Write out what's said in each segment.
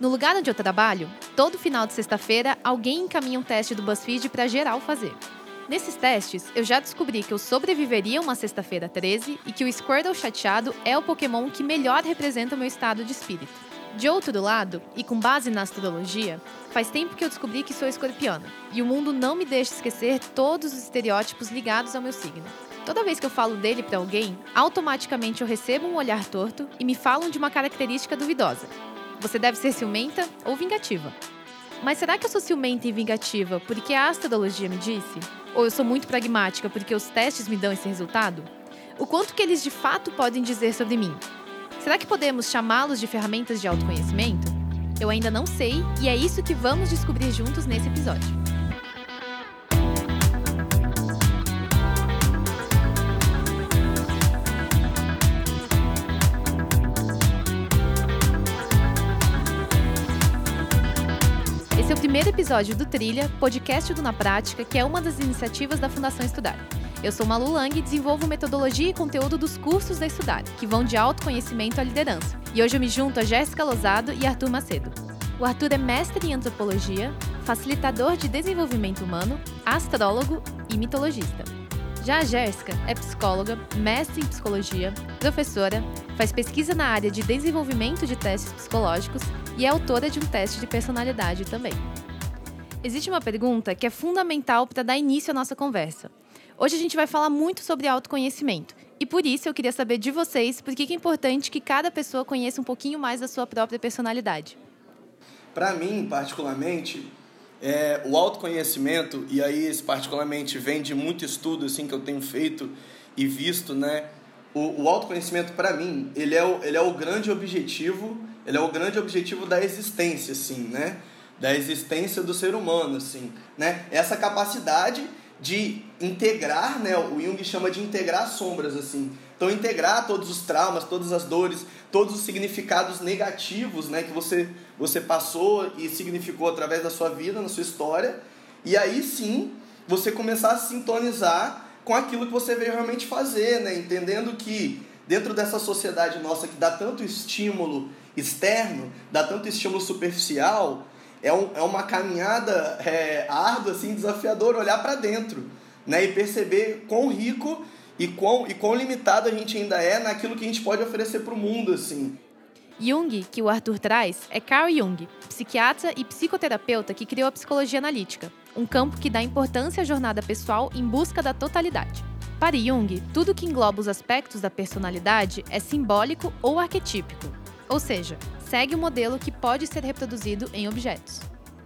No lugar onde eu trabalho, todo final de sexta-feira alguém encaminha um teste do BuzzFeed para geral fazer. Nesses testes, eu já descobri que eu sobreviveria uma sexta-feira 13 e que o Squirtle chateado é o Pokémon que melhor representa o meu estado de espírito. De outro lado, e com base na astrologia, faz tempo que eu descobri que sou escorpiana, e o mundo não me deixa esquecer todos os estereótipos ligados ao meu signo. Toda vez que eu falo dele para alguém, automaticamente eu recebo um olhar torto e me falam de uma característica duvidosa, você deve ser ciumenta ou vingativa. Mas será que eu sou ciumenta e vingativa porque a astrologia me disse? Ou eu sou muito pragmática porque os testes me dão esse resultado? O quanto que eles de fato podem dizer sobre mim? Será que podemos chamá-los de ferramentas de autoconhecimento? Eu ainda não sei e é isso que vamos descobrir juntos nesse episódio. Primeiro episódio do Trilha, podcast do Na Prática, que é uma das iniciativas da Fundação Estudar. Eu sou Malu Lang e desenvolvo metodologia e conteúdo dos cursos da Estudar, que vão de autoconhecimento à liderança. E hoje eu me junto a Jéssica Lozado e Arthur Macedo. O Arthur é mestre em antropologia, facilitador de desenvolvimento humano, astrólogo e mitologista. Já a Jéssica é psicóloga, mestre em psicologia, professora, faz pesquisa na área de desenvolvimento de testes psicológicos e é autora de um teste de personalidade também. Existe uma pergunta que é fundamental para dar início à nossa conversa. Hoje a gente vai falar muito sobre autoconhecimento. E por isso eu queria saber de vocês por que é importante que cada pessoa conheça um pouquinho mais da sua própria personalidade. Para mim, particularmente, é, o autoconhecimento, e aí esse particularmente vem de muito estudo assim, que eu tenho feito e visto, né? O, o autoconhecimento, para mim, ele é, o, ele é o grande objetivo ele é o grande objetivo da existência, assim, né? Da existência do ser humano, assim, né? Essa capacidade de integrar, né? O Jung chama de integrar sombras, assim. Então, integrar todos os traumas, todas as dores, todos os significados negativos, né? Que você, você passou e significou através da sua vida, na sua história. E aí, sim, você começar a sintonizar com aquilo que você veio realmente fazer, né? Entendendo que dentro dessa sociedade nossa que dá tanto estímulo externo, dá tanto estímulo superficial, é, um, é uma caminhada é, árdua, assim, desafiadora olhar para dentro né? e perceber quão rico e quão, e quão limitado a gente ainda é naquilo que a gente pode oferecer para o mundo. assim. Jung, que o Arthur traz, é Carl Jung, psiquiatra e psicoterapeuta que criou a psicologia analítica, um campo que dá importância à jornada pessoal em busca da totalidade. Para Jung, tudo que engloba os aspectos da personalidade é simbólico ou arquetípico, ou seja, segue o um modelo que pode ser reproduzido em objetos.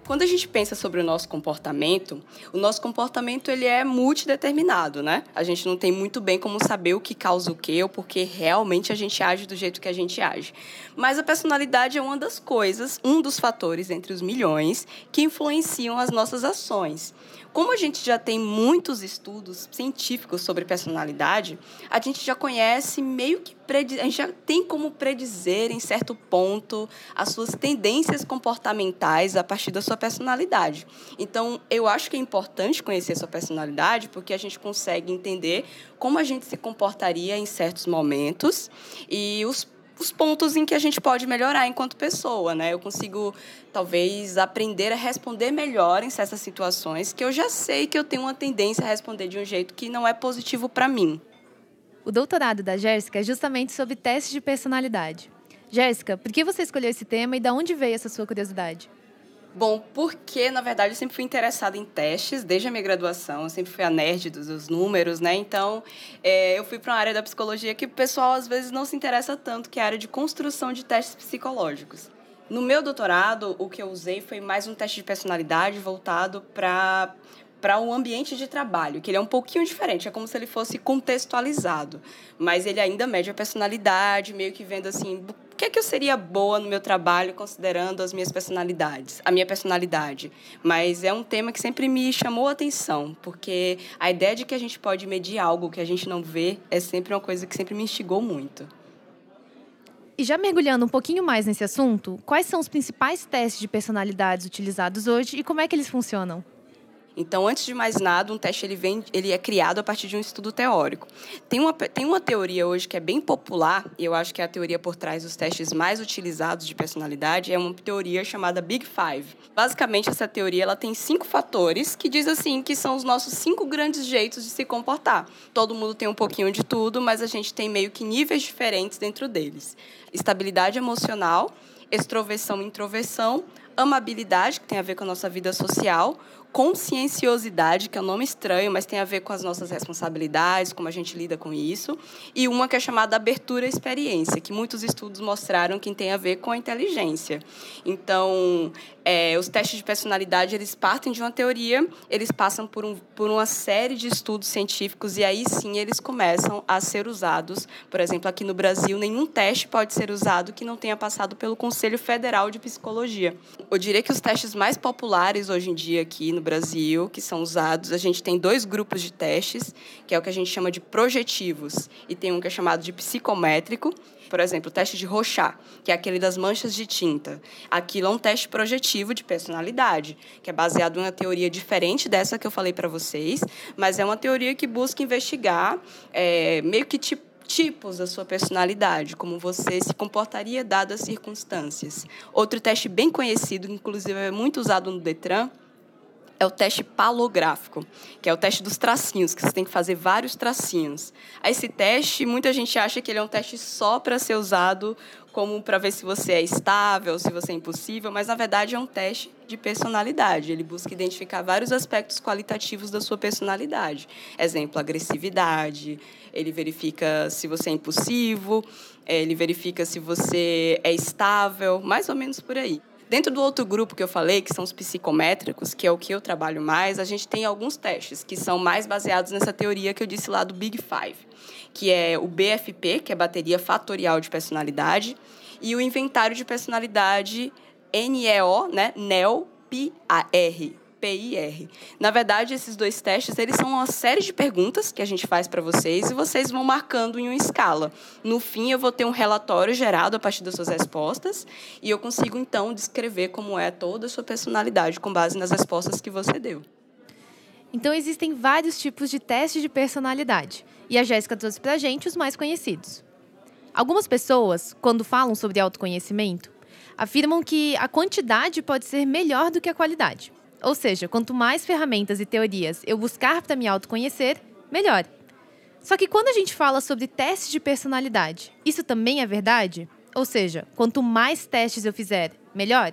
Quando a gente pensa sobre o nosso comportamento, o nosso comportamento ele é multideterminado, né? A gente não tem muito bem como saber o que causa o quê ou porque realmente a gente age do jeito que a gente age. Mas a personalidade é uma das coisas, um dos fatores entre os milhões que influenciam as nossas ações. Como a gente já tem muitos estudos científicos sobre personalidade, a gente já conhece meio que a gente já tem como predizer em certo ponto as suas tendências comportamentais a partir da sua personalidade. Então, eu acho que é importante conhecer sua personalidade porque a gente consegue entender como a gente se comportaria em certos momentos e os os pontos em que a gente pode melhorar enquanto pessoa, né? Eu consigo talvez aprender a responder melhor em certas situações que eu já sei que eu tenho uma tendência a responder de um jeito que não é positivo para mim. O doutorado da Jéssica é justamente sobre testes de personalidade. Jéssica, por que você escolheu esse tema e de onde veio essa sua curiosidade? Bom, porque, na verdade, eu sempre fui interessada em testes, desde a minha graduação. Eu sempre fui a nerd dos, dos números, né? Então, é, eu fui para uma área da psicologia que o pessoal, às vezes, não se interessa tanto, que é a área de construção de testes psicológicos. No meu doutorado, o que eu usei foi mais um teste de personalidade voltado para para um ambiente de trabalho, que ele é um pouquinho diferente, é como se ele fosse contextualizado, mas ele ainda mede a personalidade, meio que vendo assim, o que é que eu seria boa no meu trabalho considerando as minhas personalidades, a minha personalidade. Mas é um tema que sempre me chamou a atenção, porque a ideia de que a gente pode medir algo que a gente não vê é sempre uma coisa que sempre me instigou muito. E já mergulhando um pouquinho mais nesse assunto, quais são os principais testes de personalidades utilizados hoje e como é que eles funcionam? Então, antes de mais nada, um teste ele vem, ele é criado a partir de um estudo teórico. Tem uma, tem uma teoria hoje que é bem popular, e eu acho que é a teoria por trás dos testes mais utilizados de personalidade, é uma teoria chamada Big Five. Basicamente, essa teoria ela tem cinco fatores que diz assim que são os nossos cinco grandes jeitos de se comportar. Todo mundo tem um pouquinho de tudo, mas a gente tem meio que níveis diferentes dentro deles. Estabilidade emocional, extroversão e introversão, amabilidade, que tem a ver com a nossa vida social, conscienciosidade, que é um nome estranho, mas tem a ver com as nossas responsabilidades, como a gente lida com isso, e uma que é chamada abertura à experiência, que muitos estudos mostraram que tem a ver com a inteligência. Então, é, os testes de personalidade eles partem de uma teoria, eles passam por, um, por uma série de estudos científicos e aí sim eles começam a ser usados. Por exemplo, aqui no Brasil, nenhum teste pode ser usado que não tenha passado pelo Conselho Federal de Psicologia. Eu diria que os testes mais populares hoje em dia aqui no Brasil, que são usados, a gente tem dois grupos de testes, que é o que a gente chama de projetivos, e tem um que é chamado de psicométrico, por exemplo, o teste de Rochat, que é aquele das manchas de tinta. Aquilo é um teste projetivo de personalidade, que é baseado em uma teoria diferente dessa que eu falei para vocês, mas é uma teoria que busca investigar é, meio que tipo tipos da sua personalidade, como você se comportaria dadas as circunstâncias. Outro teste bem conhecido, inclusive é muito usado no Detran, é o teste palográfico, que é o teste dos tracinhos, que você tem que fazer vários tracinhos. Esse teste, muita gente acha que ele é um teste só para ser usado como para ver se você é estável, se você é impossível, mas na verdade é um teste de personalidade. Ele busca identificar vários aspectos qualitativos da sua personalidade. Exemplo, agressividade, ele verifica se você é impulsivo, ele verifica se você é estável, mais ou menos por aí. Dentro do outro grupo que eu falei, que são os psicométricos, que é o que eu trabalho mais, a gente tem alguns testes que são mais baseados nessa teoria que eu disse lá do Big Five, que é o BFP, que é bateria fatorial de personalidade, e o inventário de personalidade NEO, né, NEO-PAR, PIR. Na verdade, esses dois testes, eles são uma série de perguntas que a gente faz para vocês e vocês vão marcando em uma escala. No fim, eu vou ter um relatório gerado a partir das suas respostas e eu consigo então descrever como é toda a sua personalidade com base nas respostas que você deu. Então existem vários tipos de testes de personalidade, e a Jéssica trouxe para a gente os mais conhecidos. Algumas pessoas, quando falam sobre autoconhecimento, afirmam que a quantidade pode ser melhor do que a qualidade. Ou seja, quanto mais ferramentas e teorias eu buscar para me autoconhecer, melhor. Só que quando a gente fala sobre testes de personalidade, isso também é verdade? Ou seja, quanto mais testes eu fizer, melhor?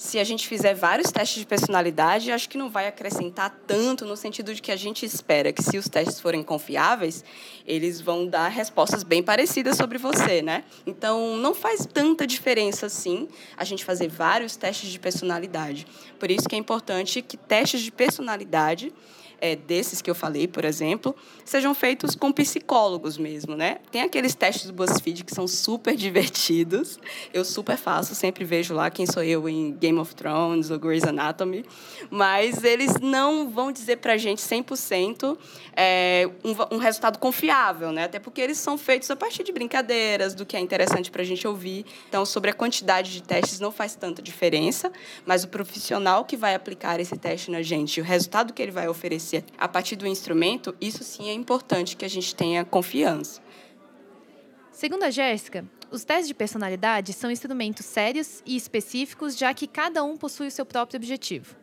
Se a gente fizer vários testes de personalidade, acho que não vai acrescentar tanto no sentido de que a gente espera que se os testes forem confiáveis, eles vão dar respostas bem parecidas sobre você, né? Então, não faz tanta diferença assim a gente fazer vários testes de personalidade. Por isso que é importante que testes de personalidade é, desses que eu falei, por exemplo, sejam feitos com psicólogos mesmo, né? Tem aqueles testes do BuzzFeed que são super divertidos. Eu super faço, sempre vejo lá quem sou eu em Game of Thrones ou Grey's Anatomy, mas eles não vão dizer pra gente 100% é, um, um resultado confiável, né? Até porque eles são feitos a partir de brincadeiras, do que é interessante pra gente ouvir. Então, sobre a quantidade de testes não faz tanta diferença, mas o profissional que vai aplicar esse teste na gente, o resultado que ele vai oferecer a partir do instrumento, isso sim é importante que a gente tenha confiança. Segundo a Jéssica, os testes de personalidade são instrumentos sérios e específicos, já que cada um possui o seu próprio objetivo.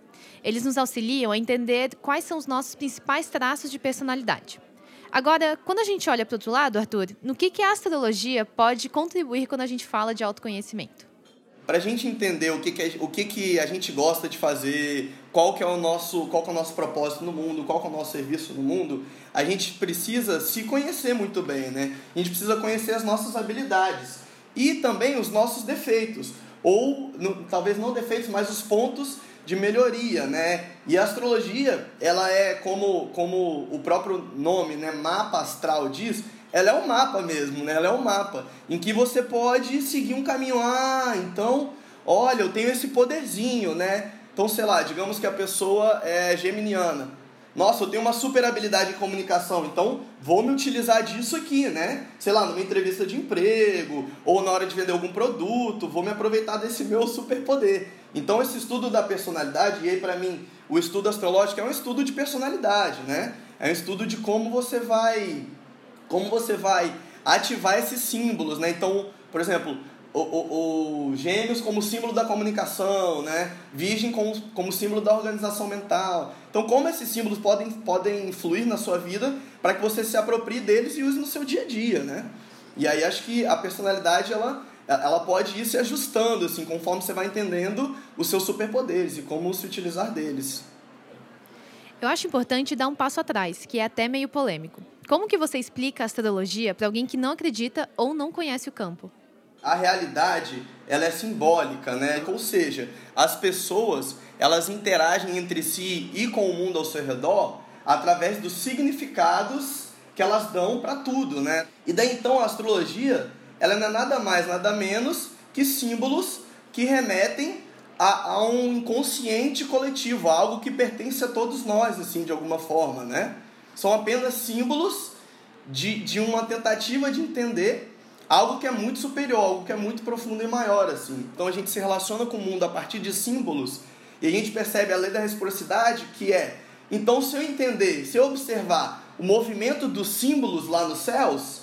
Eles nos auxiliam a entender quais são os nossos principais traços de personalidade. Agora, quando a gente olha para o outro lado, Arthur, no que, que a astrologia pode contribuir quando a gente fala de autoconhecimento? Para a gente entender o que, que, a, o que, que a gente gosta de fazer, qual que é o nosso, qual que é o nosso propósito no mundo, qual que é o nosso serviço no mundo, a gente precisa se conhecer muito bem, né? A gente precisa conhecer as nossas habilidades e também os nossos defeitos, ou no, talvez não defeitos, mas os pontos de melhoria, né? E a astrologia, ela é como, como o próprio nome, né, mapa astral diz, ela é um mapa mesmo, né? Ela é um mapa em que você pode seguir um caminho. Ah, então, olha, eu tenho esse poderzinho, né? Então, sei lá, digamos que a pessoa é geminiana. Nossa, eu tenho uma super habilidade em comunicação, então vou me utilizar disso aqui, né? Sei lá, numa entrevista de emprego ou na hora de vender algum produto, vou me aproveitar desse meu superpoder. Então esse estudo da personalidade, e aí para mim, o estudo astrológico é um estudo de personalidade, né? É um estudo de como você vai como você vai ativar esses símbolos, né? Então, por exemplo, o, o, o, gêmeos como símbolo da comunicação, né? Virgem como, como símbolo da organização mental. Então, como esses símbolos podem, podem influir na sua vida para que você se aproprie deles e use no seu dia a dia, né? E aí acho que a personalidade ela, ela pode ir se ajustando assim, conforme você vai entendendo os seus superpoderes e como se utilizar deles. Eu acho importante dar um passo atrás, que é até meio polêmico. Como que você explica a astrologia para alguém que não acredita ou não conhece o campo? A realidade, ela é simbólica, né? Ou seja, as pessoas, elas interagem entre si e com o mundo ao seu redor através dos significados que elas dão para tudo, né? E daí então a astrologia, ela não é nada mais, nada menos que símbolos que remetem a, a um inconsciente coletivo, algo que pertence a todos nós, assim, de alguma forma, né? São apenas símbolos de, de uma tentativa de entender algo que é muito superior, algo que é muito profundo e maior, assim. Então a gente se relaciona com o mundo a partir de símbolos e a gente percebe a lei da reciprocidade, que é, então se eu entender, se eu observar o movimento dos símbolos lá nos céus,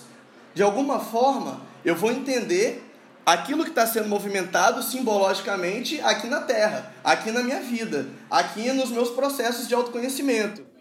de alguma forma eu vou entender aquilo que está sendo movimentado simbologicamente aqui na Terra, aqui na minha vida, aqui nos meus processos de autoconhecimento.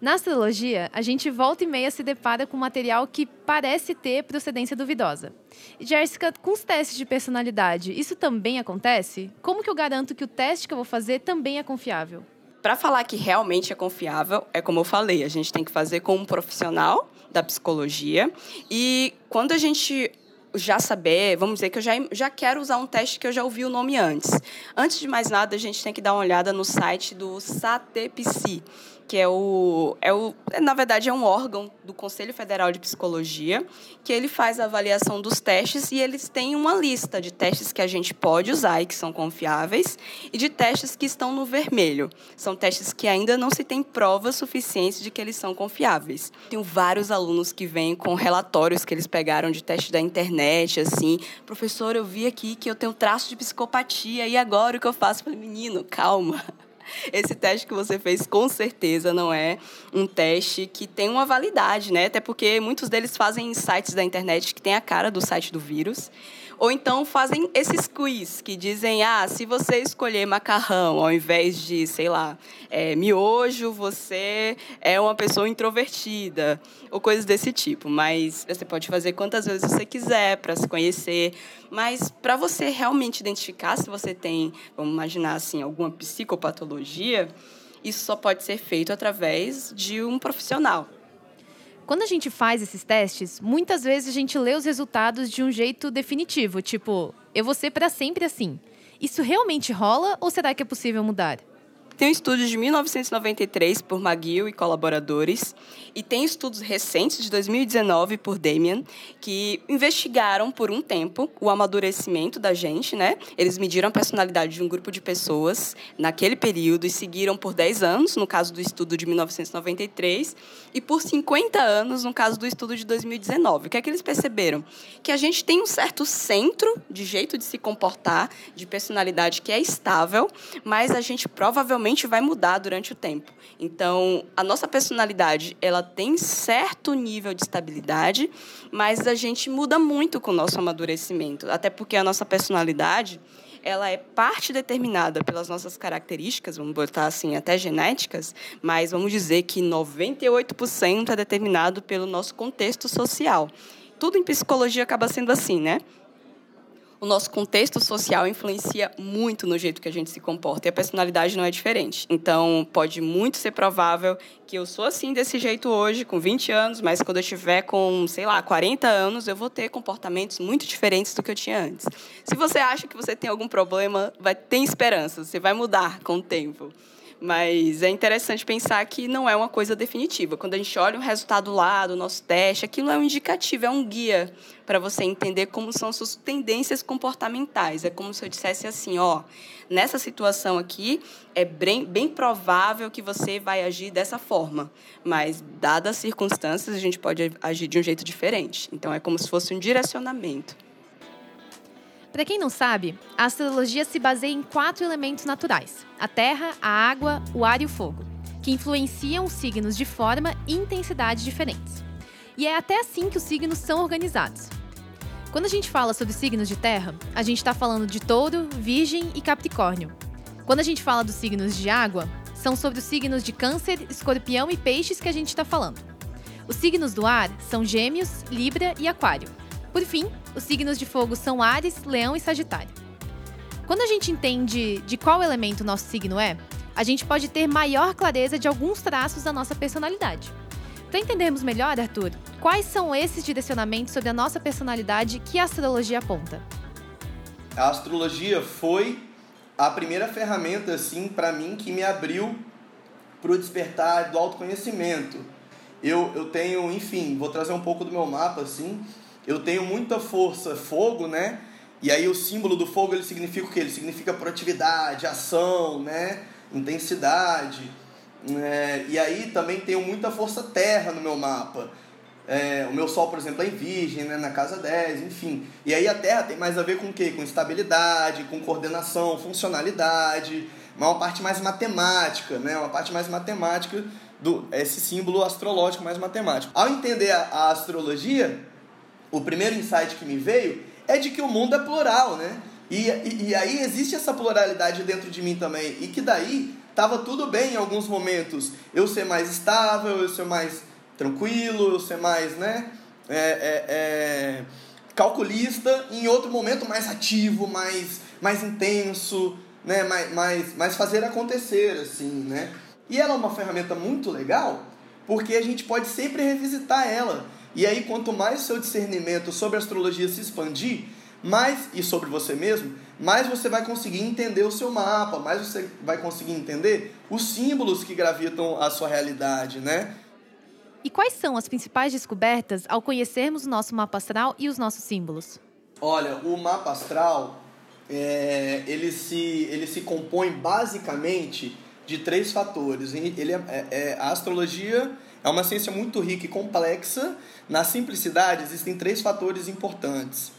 Na astrologia, a gente volta e meia se depara com material que parece ter procedência duvidosa. E Jéssica, com os testes de personalidade, isso também acontece? Como que eu garanto que o teste que eu vou fazer também é confiável? Para falar que realmente é confiável, é como eu falei, a gente tem que fazer com um profissional da psicologia. E quando a gente já saber, vamos dizer que eu já, já quero usar um teste que eu já ouvi o nome antes. Antes de mais nada, a gente tem que dar uma olhada no site do SATEPSI, que é o, é o, na verdade, é um órgão do Conselho Federal de Psicologia, que ele faz a avaliação dos testes e eles têm uma lista de testes que a gente pode usar e que são confiáveis, e de testes que estão no vermelho. São testes que ainda não se tem provas suficientes de que eles são confiáveis. Tenho vários alunos que vêm com relatórios que eles pegaram de teste da internet, assim, professor, eu vi aqui que eu tenho traço de psicopatia, e agora o que eu faço? Eu falei, menino, calma esse teste que você fez com certeza não é um teste que tem uma validade, né? Até porque muitos deles fazem sites da internet que tem a cara do site do vírus. Ou então fazem esses quiz que dizem: ah, se você escolher macarrão ao invés de, sei lá, é, miojo, você é uma pessoa introvertida, ou coisas desse tipo. Mas você pode fazer quantas vezes você quiser para se conhecer. Mas para você realmente identificar se você tem, vamos imaginar assim, alguma psicopatologia, isso só pode ser feito através de um profissional. Quando a gente faz esses testes, muitas vezes a gente lê os resultados de um jeito definitivo, tipo, eu vou ser para sempre assim. Isso realmente rola ou será que é possível mudar? Tem um estudo de 1993 por McGill e colaboradores, e tem estudos recentes de 2019 por Damian, que investigaram por um tempo o amadurecimento da gente, né? Eles mediram a personalidade de um grupo de pessoas naquele período e seguiram por 10 anos, no caso do estudo de 1993, e por 50 anos, no caso do estudo de 2019. O que é que eles perceberam? Que a gente tem um certo centro de jeito de se comportar, de personalidade que é estável, mas a gente provavelmente vai mudar durante o tempo. Então, a nossa personalidade, ela tem certo nível de estabilidade, mas a gente muda muito com o nosso amadurecimento, até porque a nossa personalidade, ela é parte determinada pelas nossas características, vamos botar assim, até genéticas, mas vamos dizer que 98% é determinado pelo nosso contexto social. Tudo em psicologia acaba sendo assim, né? O nosso contexto social influencia muito no jeito que a gente se comporta e a personalidade não é diferente. Então, pode muito ser provável que eu sou assim desse jeito hoje, com 20 anos, mas quando eu estiver com, sei lá, 40 anos, eu vou ter comportamentos muito diferentes do que eu tinha antes. Se você acha que você tem algum problema, vai ter esperança, você vai mudar com o tempo. Mas é interessante pensar que não é uma coisa definitiva. Quando a gente olha o resultado lá do nosso teste, aquilo é um indicativo, é um guia para você entender como são suas tendências comportamentais. É como se eu dissesse assim, ó, nessa situação aqui é bem, bem provável que você vai agir dessa forma, mas dadas as circunstâncias a gente pode agir de um jeito diferente. Então é como se fosse um direcionamento. Para quem não sabe, a astrologia se baseia em quatro elementos naturais: a terra, a água, o ar e o fogo, que influenciam os signos de forma e intensidade diferentes. E é até assim que os signos são organizados. Quando a gente fala sobre signos de terra, a gente está falando de touro, virgem e capricórnio. Quando a gente fala dos signos de água, são sobre os signos de câncer, escorpião e peixes que a gente está falando. Os signos do ar são gêmeos, libra e aquário. Por fim, os signos de fogo são Ares, Leão e Sagitário. Quando a gente entende de qual elemento nosso signo é, a gente pode ter maior clareza de alguns traços da nossa personalidade. Para entendermos melhor, Arthur, quais são esses direcionamentos sobre a nossa personalidade que a astrologia aponta? A astrologia foi a primeira ferramenta, assim, para mim, que me abriu para o despertar do autoconhecimento. Eu, eu tenho, enfim, vou trazer um pouco do meu mapa, assim, eu tenho muita força fogo, né? E aí o símbolo do fogo ele significa o quê? Ele significa proatividade, ação, né? Intensidade. É, e aí também tenho muita força terra no meu mapa. É, o meu sol, por exemplo, é em virgem, né? na casa 10, enfim. E aí a terra tem mais a ver com o quê? Com estabilidade, com coordenação, funcionalidade, uma parte mais matemática, né? Uma parte mais matemática do esse símbolo astrológico mais matemático. Ao entender a, a astrologia, o primeiro insight que me veio é de que o mundo é plural, né? E, e, e aí existe essa pluralidade dentro de mim também. E que daí estava tudo bem em alguns momentos. Eu ser mais estável, eu ser mais tranquilo, eu ser mais, né? É, é, é, calculista. Em outro momento mais ativo, mais, mais intenso, né? Mais, mais, mais fazer acontecer, assim, né? E ela é uma ferramenta muito legal porque a gente pode sempre revisitar ela. E aí, quanto mais o seu discernimento sobre a astrologia se expandir, mais, e sobre você mesmo, mais você vai conseguir entender o seu mapa, mais você vai conseguir entender os símbolos que gravitam a sua realidade, né? E quais são as principais descobertas ao conhecermos o nosso mapa astral e os nossos símbolos? Olha, o mapa astral, é, ele, se, ele se compõe basicamente de três fatores. Ele é, é, é a astrologia é uma ciência muito rica e complexa. Na simplicidade, existem três fatores importantes.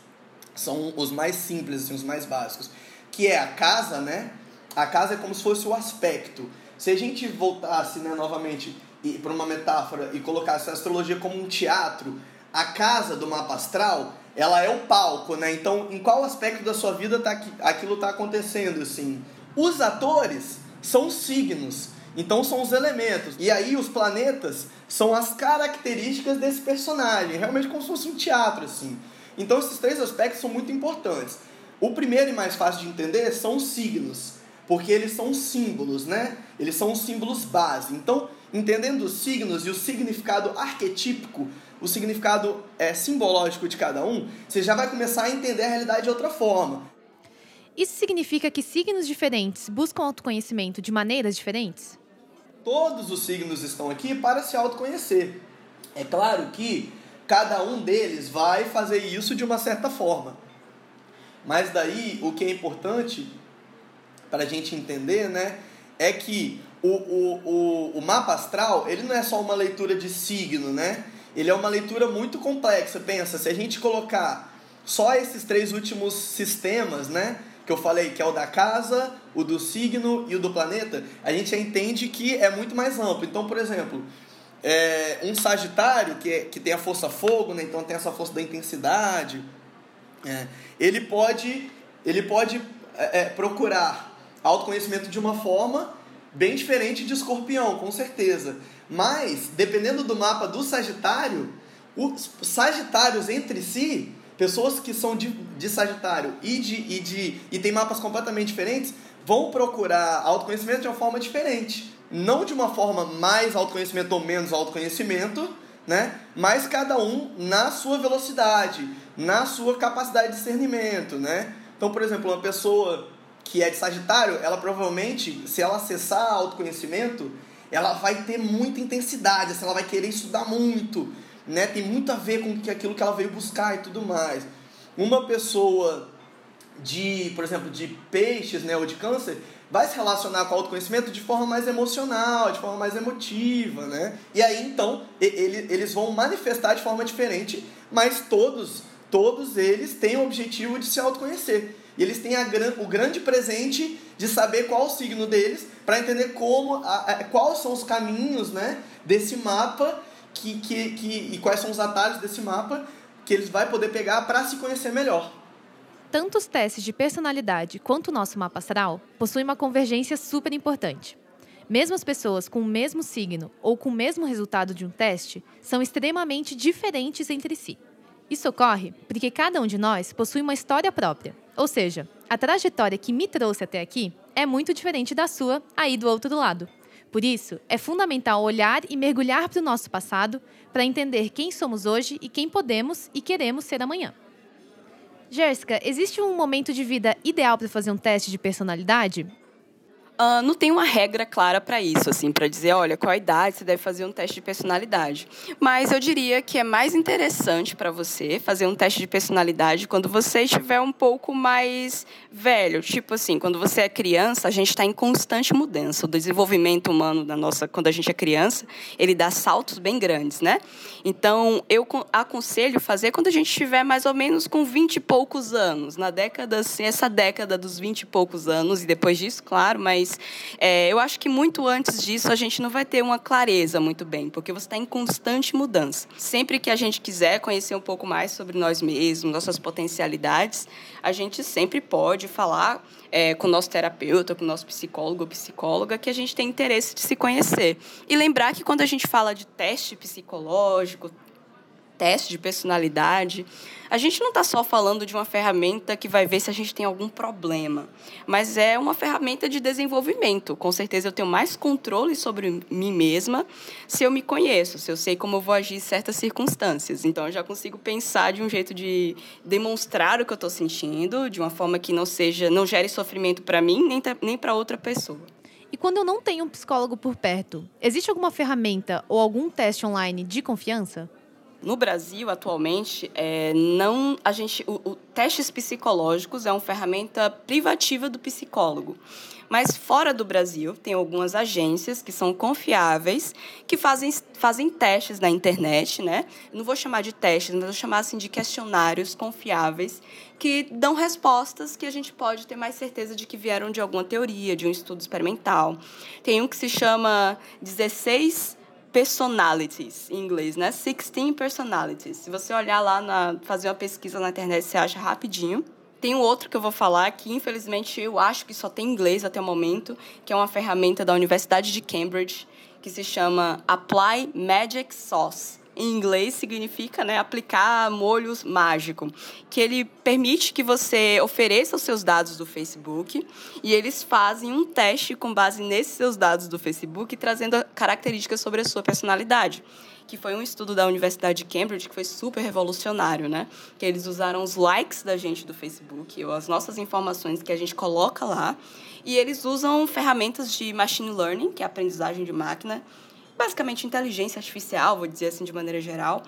São os mais simples, assim, os mais básicos. Que é a casa, né? A casa é como se fosse o aspecto. Se a gente voltasse né, novamente para uma metáfora e colocasse a astrologia como um teatro, a casa do mapa astral, ela é o palco, né? Então, em qual aspecto da sua vida tá, aquilo está acontecendo, assim? Os atores são signos. Então são os elementos. E aí os planetas são as características desse personagem, realmente como se fosse um teatro assim. Então esses três aspectos são muito importantes. O primeiro e mais fácil de entender são os signos, porque eles são símbolos, né? Eles são os símbolos base. Então, entendendo os signos e o significado arquetípico, o significado é, simbológico de cada um, você já vai começar a entender a realidade de outra forma. Isso significa que signos diferentes buscam autoconhecimento de maneiras diferentes? Todos os signos estão aqui para se autoconhecer. É claro que cada um deles vai fazer isso de uma certa forma. Mas daí o que é importante para a gente entender, né, é que o, o, o, o mapa astral ele não é só uma leitura de signo, né? Ele é uma leitura muito complexa. Pensa, se a gente colocar só esses três últimos sistemas, né? Que eu falei, que é o da casa, o do signo e o do planeta, a gente já entende que é muito mais amplo. Então, por exemplo, é, um Sagitário, que, é, que tem a força fogo, né? então tem essa força da intensidade, é, ele pode, ele pode é, é procurar autoconhecimento de uma forma bem diferente de escorpião, com certeza. Mas, dependendo do mapa do Sagitário, os Sagitários entre si pessoas que são de, de Sagitário e, de, e, de, e tem mapas completamente diferentes vão procurar autoconhecimento de uma forma diferente. Não de uma forma mais autoconhecimento ou menos autoconhecimento, né? mas cada um na sua velocidade, na sua capacidade de discernimento. Né? Então, por exemplo, uma pessoa que é de Sagitário, ela provavelmente, se ela acessar autoconhecimento, ela vai ter muita intensidade, assim, ela vai querer estudar muito, né? Tem muito a ver com aquilo que ela veio buscar e tudo mais. Uma pessoa de, por exemplo, de peixes, né, ou de câncer, vai se relacionar com o autoconhecimento de forma mais emocional, de forma mais emotiva, né? E aí então ele, eles vão manifestar de forma diferente, mas todos, todos eles têm o objetivo de se autoconhecer. E eles têm a, o grande presente de saber qual o signo deles, para entender como, a, a, quais são os caminhos, né, desse mapa que, que, que, e quais são os atalhos desse mapa que eles vai poder pegar para se conhecer melhor. Tanto os testes de personalidade quanto o nosso mapa astral possuem uma convergência super importante. Mesmo as pessoas com o mesmo signo ou com o mesmo resultado de um teste são extremamente diferentes entre si. Isso ocorre porque cada um de nós possui uma história própria, ou seja, a trajetória que me trouxe até aqui é muito diferente da sua aí do outro lado. Por isso, é fundamental olhar e mergulhar para o nosso passado para entender quem somos hoje e quem podemos e queremos ser amanhã. Jéssica, existe um momento de vida ideal para fazer um teste de personalidade? Uh, não tem uma regra clara para isso, assim, para dizer, olha, qual a idade você deve fazer um teste de personalidade. Mas eu diria que é mais interessante para você fazer um teste de personalidade quando você estiver um pouco mais velho. Tipo assim, quando você é criança, a gente está em constante mudança. O desenvolvimento humano da nossa, quando a gente é criança, ele dá saltos bem grandes, né? Então, eu aconselho fazer quando a gente estiver mais ou menos com 20 e poucos anos, na década, assim, essa década dos 20 e poucos anos, e depois disso, claro, mas mas é, eu acho que muito antes disso a gente não vai ter uma clareza muito bem, porque você está em constante mudança. Sempre que a gente quiser conhecer um pouco mais sobre nós mesmos, nossas potencialidades, a gente sempre pode falar é, com o nosso terapeuta, com o nosso psicólogo ou psicóloga, que a gente tem interesse de se conhecer. E lembrar que quando a gente fala de teste psicológico, teste de personalidade, a gente não está só falando de uma ferramenta que vai ver se a gente tem algum problema, mas é uma ferramenta de desenvolvimento. Com certeza eu tenho mais controle sobre mim mesma se eu me conheço, se eu sei como eu vou agir em certas circunstâncias. Então eu já consigo pensar de um jeito de demonstrar o que eu estou sentindo, de uma forma que não seja, não gere sofrimento para mim nem, nem para outra pessoa. E quando eu não tenho um psicólogo por perto, existe alguma ferramenta ou algum teste online de confiança? No Brasil, atualmente, é, não a gente, o, o, testes psicológicos é uma ferramenta privativa do psicólogo. Mas fora do Brasil, tem algumas agências que são confiáveis, que fazem, fazem testes na internet, né? Não vou chamar de testes, mas vou chamar assim de questionários confiáveis, que dão respostas que a gente pode ter mais certeza de que vieram de alguma teoria, de um estudo experimental. Tem um que se chama 16 personalities em inglês, né? 16 personalities. Se você olhar lá, na, fazer uma pesquisa na internet, você acha rapidinho. Tem um outro que eu vou falar que, infelizmente, eu acho que só tem inglês até o momento, que é uma ferramenta da Universidade de Cambridge, que se chama Apply Magic Sauce em inglês significa né, aplicar molhos mágico, que ele permite que você ofereça os seus dados do Facebook e eles fazem um teste com base nesses seus dados do Facebook, trazendo características sobre a sua personalidade que foi um estudo da Universidade de Cambridge que foi super revolucionário, né? Que eles usaram os likes da gente do Facebook, ou as nossas informações que a gente coloca lá, e eles usam ferramentas de machine learning, que é aprendizagem de máquina, basicamente inteligência artificial, vou dizer assim de maneira geral,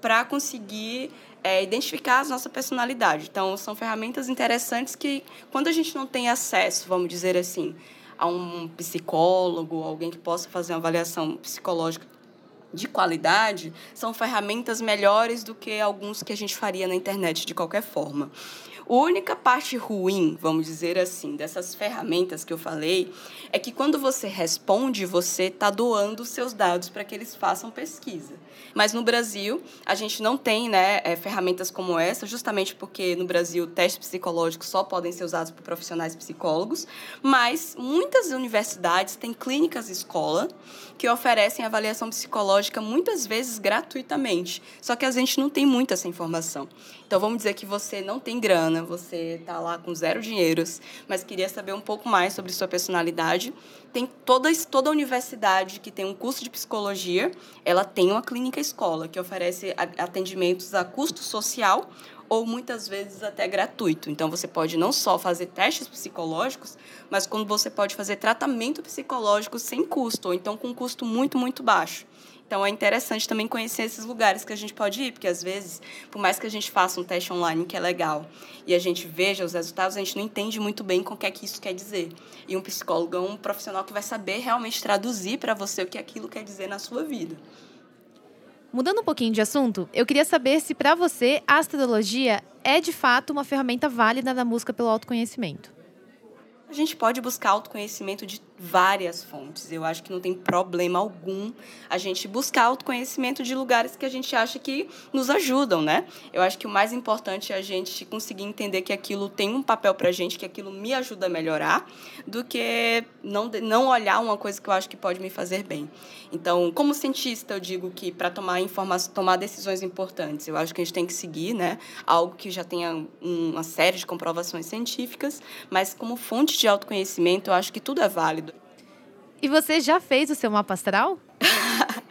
para conseguir é, identificar a nossa personalidade. Então, são ferramentas interessantes que, quando a gente não tem acesso, vamos dizer assim, a um psicólogo, alguém que possa fazer uma avaliação psicológica de qualidade, são ferramentas melhores do que alguns que a gente faria na internet de qualquer forma. A única parte ruim, vamos dizer assim, dessas ferramentas que eu falei, é que quando você responde, você está doando seus dados para que eles façam pesquisa. Mas no Brasil, a gente não tem né, é, ferramentas como essa, justamente porque no Brasil testes psicológicos só podem ser usados por profissionais psicólogos, mas muitas universidades têm clínicas escola que oferecem avaliação psicológica muitas vezes gratuitamente. Só que a gente não tem muita essa informação. Então vamos dizer que você não tem grana, você está lá com zero dinheiros, mas queria saber um pouco mais sobre sua personalidade. Tem toda, toda universidade que tem um curso de psicologia, ela tem uma clínica escola que oferece atendimentos a custo social ou muitas vezes até gratuito. Então você pode não só fazer testes psicológicos, mas quando você pode fazer tratamento psicológico sem custo, ou então com um custo muito, muito baixo. Então é interessante também conhecer esses lugares que a gente pode ir, porque às vezes, por mais que a gente faça um teste online que é legal e a gente veja os resultados, a gente não entende muito bem o que é que isso quer dizer. E um psicólogo é um profissional que vai saber realmente traduzir para você o que aquilo quer dizer na sua vida. Mudando um pouquinho de assunto, eu queria saber se para você a astrologia é de fato uma ferramenta válida na busca pelo autoconhecimento. A gente pode buscar autoconhecimento de várias fontes. Eu acho que não tem problema algum a gente buscar autoconhecimento de lugares que a gente acha que nos ajudam, né? Eu acho que o mais importante é a gente conseguir entender que aquilo tem um papel pra gente, que aquilo me ajuda a melhorar, do que não, não olhar uma coisa que eu acho que pode me fazer bem. Então, como cientista, eu digo que para tomar informação, tomar decisões importantes, eu acho que a gente tem que seguir, né, algo que já tenha uma série de comprovações científicas, mas como fonte de autoconhecimento, eu acho que tudo é válido. E você já fez o seu mapa astral?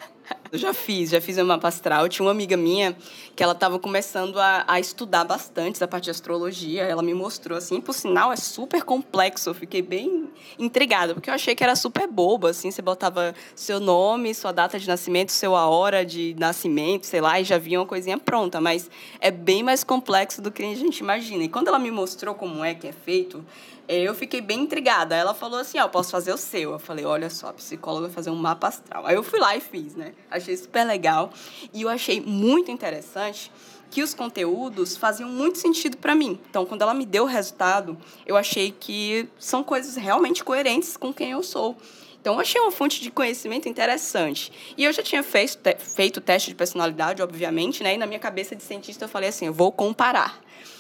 Eu já fiz, já fiz o mapa astral. Tinha uma amiga minha que ela estava começando a, a, estudar bastante essa parte de astrologia. Ela me mostrou assim, por sinal, é super complexo. Eu fiquei bem intrigada, porque eu achei que era super bobo, assim, você botava seu nome, sua data de nascimento, sua hora de nascimento, sei lá, e já vinha uma coisinha pronta. Mas é bem mais complexo do que a gente imagina. E quando ela me mostrou como é que é feito, eu fiquei bem intrigada. Ela falou assim: Ó, oh, posso fazer o seu. Eu falei: Olha só, a psicóloga vai fazer um mapa astral. Aí eu fui lá e fiz, né? Achei super legal. E eu achei muito interessante que os conteúdos faziam muito sentido para mim. Então, quando ela me deu o resultado, eu achei que são coisas realmente coerentes com quem eu sou. Então, eu achei uma fonte de conhecimento interessante. E eu já tinha feito, te, feito teste de personalidade, obviamente, né? E na minha cabeça de cientista eu falei assim, eu vou comparar.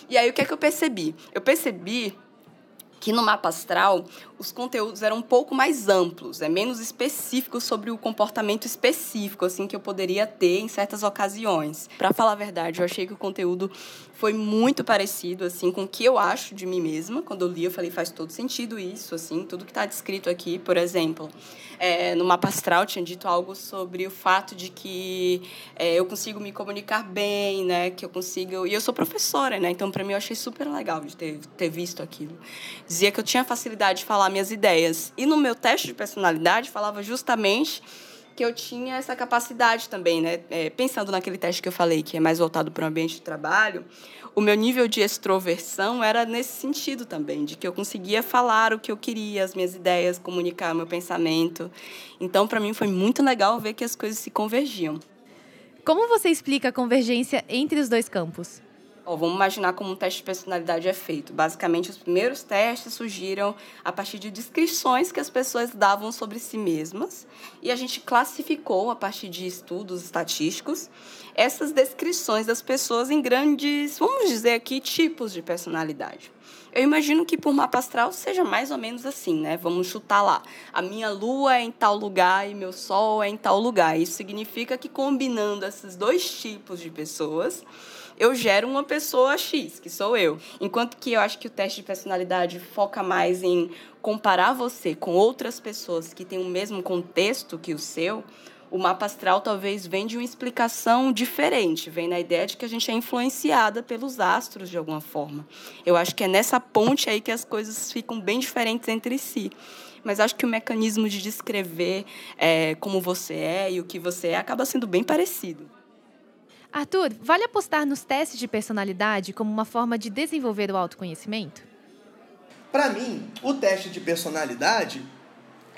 E aí, o que é que eu percebi? Eu percebi que no mapa astral os conteúdos eram um pouco mais amplos, é menos específico sobre o comportamento específico assim que eu poderia ter em certas ocasiões. Para falar a verdade, eu achei que o conteúdo foi muito parecido assim com o que eu acho de mim mesma. Quando eu li, eu falei faz todo sentido isso, assim, tudo que está descrito aqui, por exemplo, é, no mapa astral tinha dito algo sobre o fato de que é, eu consigo me comunicar bem, né, que eu consigo e eu sou professora, né, então para mim eu achei super legal de ter, ter visto aquilo. Dizia que eu tinha facilidade de falar minhas ideias. E no meu teste de personalidade falava justamente que eu tinha essa capacidade também, né? É, pensando naquele teste que eu falei, que é mais voltado para o ambiente de trabalho, o meu nível de extroversão era nesse sentido também, de que eu conseguia falar o que eu queria, as minhas ideias, comunicar meu pensamento. Então, para mim, foi muito legal ver que as coisas se convergiam. Como você explica a convergência entre os dois campos? Vamos imaginar como um teste de personalidade é feito. Basicamente, os primeiros testes surgiram a partir de descrições que as pessoas davam sobre si mesmas, e a gente classificou, a partir de estudos estatísticos, essas descrições das pessoas em grandes, vamos dizer aqui, tipos de personalidade. Eu imagino que por mapa astral seja mais ou menos assim, né? Vamos chutar lá. A minha lua é em tal lugar e meu sol é em tal lugar. Isso significa que combinando esses dois tipos de pessoas, eu gero uma pessoa X, que sou eu. Enquanto que eu acho que o teste de personalidade foca mais em comparar você com outras pessoas que têm o mesmo contexto que o seu, o mapa astral talvez vem de uma explicação diferente, vem na ideia de que a gente é influenciada pelos astros de alguma forma. Eu acho que é nessa ponte aí que as coisas ficam bem diferentes entre si. Mas acho que o mecanismo de descrever é, como você é e o que você é acaba sendo bem parecido. Arthur, vale apostar nos testes de personalidade como uma forma de desenvolver o autoconhecimento? Para mim, o teste de personalidade,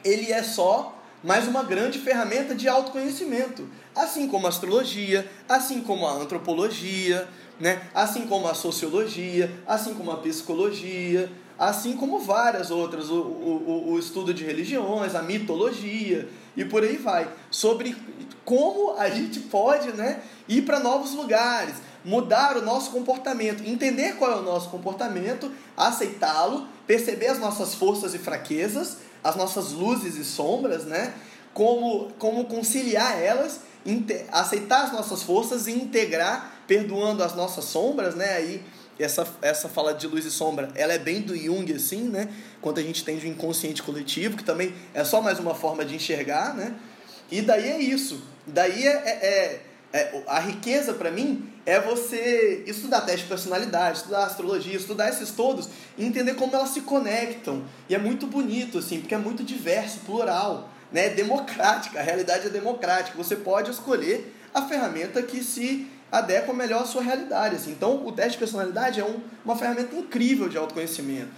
ele é só mais uma grande ferramenta de autoconhecimento, assim como a astrologia, assim como a antropologia, né? assim como a sociologia, assim como a psicologia, assim como várias outras, o, o, o estudo de religiões, a mitologia e por aí vai, sobre como a gente pode né, ir para novos lugares, mudar o nosso comportamento, entender qual é o nosso comportamento, aceitá-lo, perceber as nossas forças e fraquezas, as nossas luzes e sombras, né? Como, como conciliar elas, aceitar as nossas forças e integrar, perdoando as nossas sombras, né? Aí essa, essa fala de luz e sombra, ela é bem do Jung, assim, né? Quando a gente tem o inconsciente coletivo, que também é só mais uma forma de enxergar, né? E daí é isso. Daí é, é, é, é a riqueza para mim é você estudar teste de personalidade, estudar astrologia, estudar esses todos e entender como elas se conectam. E é muito bonito, assim, porque é muito diverso, plural, né? democrática, a realidade é democrática. Você pode escolher a ferramenta que se adequa melhor à sua realidade. Assim. Então, o teste de personalidade é um, uma ferramenta incrível de autoconhecimento.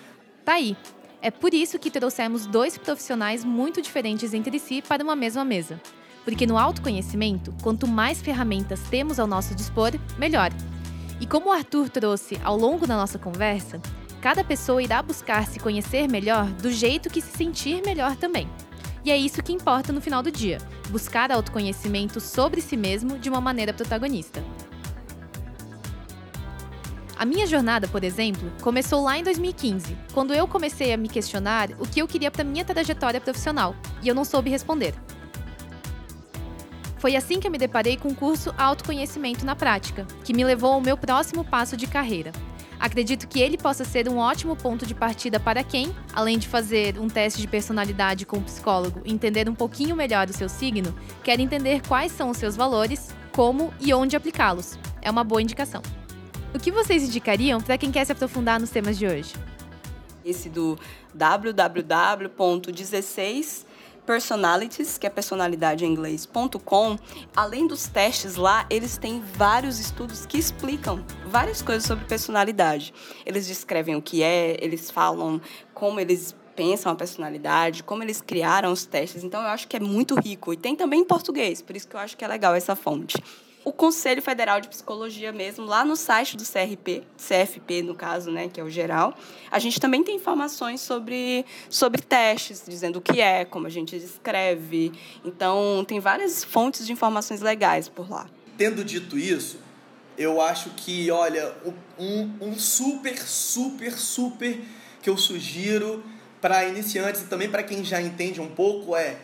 Tá aí. É por isso que trouxemos dois profissionais muito diferentes entre si para uma mesma mesa. Porque no autoconhecimento, quanto mais ferramentas temos ao nosso dispor, melhor. E como o Arthur trouxe ao longo da nossa conversa, cada pessoa irá buscar se conhecer melhor do jeito que se sentir melhor também. E é isso que importa no final do dia: buscar autoconhecimento sobre si mesmo de uma maneira protagonista. A minha jornada, por exemplo, começou lá em 2015, quando eu comecei a me questionar o que eu queria para minha trajetória profissional, e eu não soube responder. Foi assim que eu me deparei com o curso Autoconhecimento na Prática, que me levou ao meu próximo passo de carreira. Acredito que ele possa ser um ótimo ponto de partida para quem, além de fazer um teste de personalidade com o psicólogo e entender um pouquinho melhor o seu signo, quer entender quais são os seus valores, como e onde aplicá-los. É uma boa indicação. O que vocês indicariam para quem quer se aprofundar nos temas de hoje? Esse do www.16 personalities, que é personalidade em inglês.com, além dos testes lá, eles têm vários estudos que explicam várias coisas sobre personalidade. Eles descrevem o que é, eles falam como eles pensam a personalidade, como eles criaram os testes. Então eu acho que é muito rico e tem também em português, por isso que eu acho que é legal essa fonte o Conselho Federal de Psicologia mesmo, lá no site do CRP, CFP no caso, né, que é o geral, a gente também tem informações sobre, sobre testes, dizendo o que é, como a gente escreve. Então, tem várias fontes de informações legais por lá. Tendo dito isso, eu acho que, olha, um, um super, super, super que eu sugiro para iniciantes e também para quem já entende um pouco é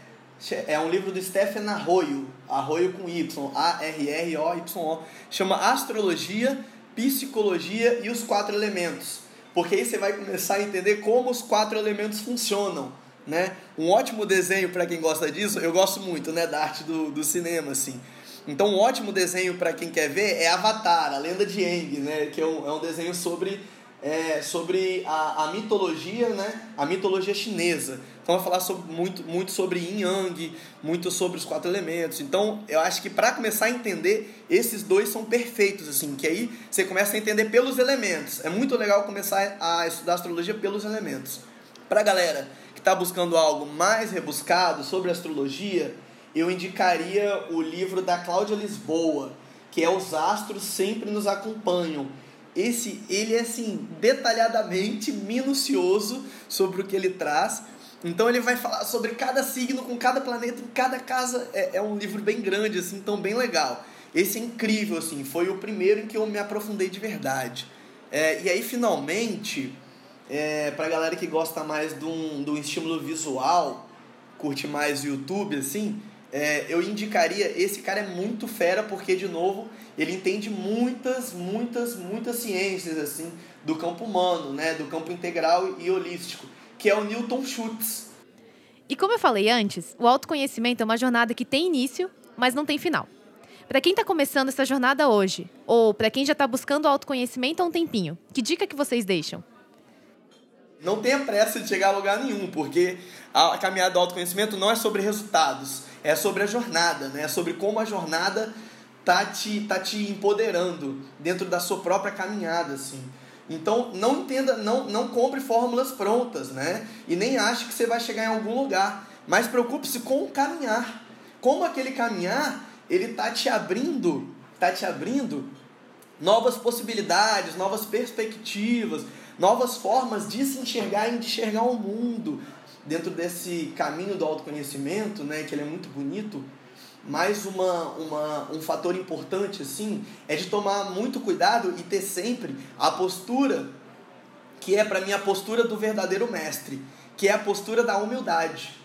é um livro do Stephen Arroyo, Arroyo com Y, A-R-R-O-Y-O. Chama Astrologia, Psicologia e os Quatro Elementos. Porque aí você vai começar a entender como os quatro elementos funcionam. Né? Um ótimo desenho para quem gosta disso, eu gosto muito né, da arte do, do cinema. assim. Então, um ótimo desenho para quem quer ver é Avatar, a lenda de Aang, né? que é um, é um desenho sobre é, sobre a, a mitologia, né? A mitologia chinesa. Então vai falar sobre, muito, muito sobre Yin Yang, muito sobre os quatro elementos. Então eu acho que para começar a entender, esses dois são perfeitos, assim, que aí você começa a entender pelos elementos. É muito legal começar a estudar astrologia pelos elementos. Para galera que está buscando algo mais rebuscado sobre astrologia, eu indicaria o livro da Cláudia Lisboa, que é Os Astros Sempre Nos Acompanham esse ele é assim detalhadamente minucioso sobre o que ele traz. Então ele vai falar sobre cada signo com cada planeta em cada casa. É, é um livro bem grande assim, então bem legal. Esse é incrível assim, foi o primeiro em que eu me aprofundei de verdade. É, e aí finalmente, é, pra galera que gosta mais de um estímulo visual, curte mais o YouTube assim, é, eu indicaria, esse cara é muito fera porque, de novo, ele entende muitas, muitas, muitas ciências, assim, do campo humano, né, do campo integral e holístico, que é o Newton Schultz. E como eu falei antes, o autoconhecimento é uma jornada que tem início, mas não tem final. Para quem está começando essa jornada hoje, ou para quem já está buscando autoconhecimento há um tempinho, que dica que vocês deixam? Não tenha pressa de chegar a lugar nenhum, porque a caminhada do autoconhecimento não é sobre resultados, é sobre a jornada, né? É sobre como a jornada tá te, tá te empoderando dentro da sua própria caminhada, assim. Então, não entenda, não, não compre fórmulas prontas, né? E nem ache que você vai chegar em algum lugar. Mas preocupe-se com o caminhar. Como aquele caminhar, ele tá te abrindo, tá te abrindo novas possibilidades, novas perspectivas, novas formas de se enxergar e de enxergar o mundo, dentro desse caminho do autoconhecimento, né, que ele é muito bonito, mais uma, uma, um fator importante assim é de tomar muito cuidado e ter sempre a postura que é para mim a postura do verdadeiro mestre, que é a postura da humildade.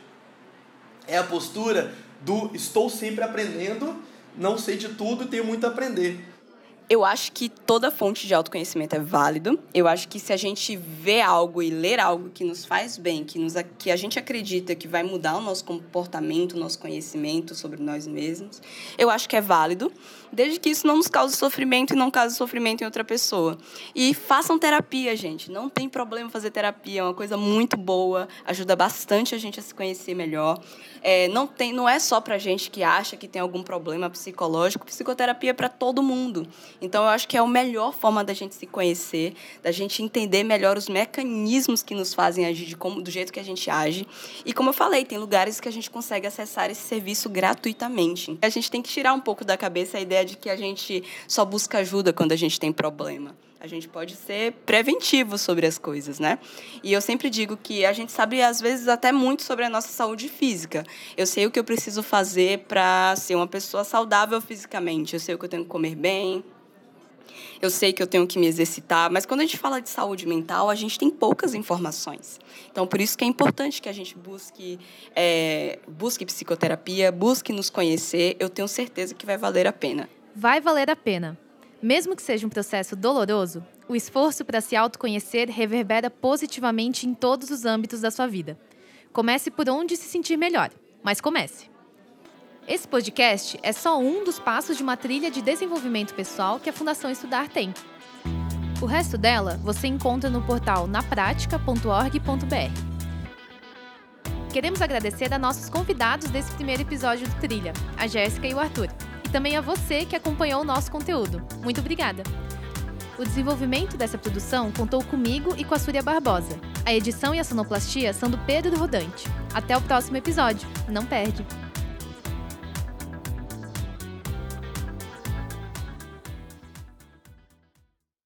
É a postura do estou sempre aprendendo, não sei de tudo e tenho muito a aprender. Eu acho que toda fonte de autoconhecimento é válido. Eu acho que se a gente vê algo e ler algo que nos faz bem, que, nos, que a gente acredita que vai mudar o nosso comportamento, o nosso conhecimento sobre nós mesmos, eu acho que é válido, desde que isso não nos cause sofrimento e não cause sofrimento em outra pessoa. E façam terapia, gente. Não tem problema fazer terapia, é uma coisa muito boa, ajuda bastante a gente a se conhecer melhor. É, não, tem, não é só para gente que acha que tem algum problema psicológico, psicoterapia é para todo mundo. Então, eu acho que é a melhor forma da gente se conhecer, da gente entender melhor os mecanismos que nos fazem agir de como, do jeito que a gente age. E, como eu falei, tem lugares que a gente consegue acessar esse serviço gratuitamente. A gente tem que tirar um pouco da cabeça a ideia de que a gente só busca ajuda quando a gente tem problema. A gente pode ser preventivo sobre as coisas, né? E eu sempre digo que a gente sabe, às vezes, até muito sobre a nossa saúde física. Eu sei o que eu preciso fazer para ser uma pessoa saudável fisicamente. Eu sei o que eu tenho que comer bem, eu sei que eu tenho que me exercitar, mas quando a gente fala de saúde mental, a gente tem poucas informações. Então, por isso que é importante que a gente busque, é, busque psicoterapia, busque nos conhecer. Eu tenho certeza que vai valer a pena. Vai valer a pena. Mesmo que seja um processo doloroso, o esforço para se autoconhecer reverbera positivamente em todos os âmbitos da sua vida. Comece por onde se sentir melhor, mas comece. Esse podcast é só um dos passos de uma trilha de desenvolvimento pessoal que a Fundação Estudar tem. O resto dela você encontra no portal napratica.org.br. Queremos agradecer a nossos convidados desse primeiro episódio do Trilha, a Jéssica e o Arthur também a você que acompanhou o nosso conteúdo. Muito obrigada! O desenvolvimento dessa produção contou comigo e com a Súria Barbosa. A edição e a sonoplastia são do Pedro Rodante. Até o próximo episódio. Não perde!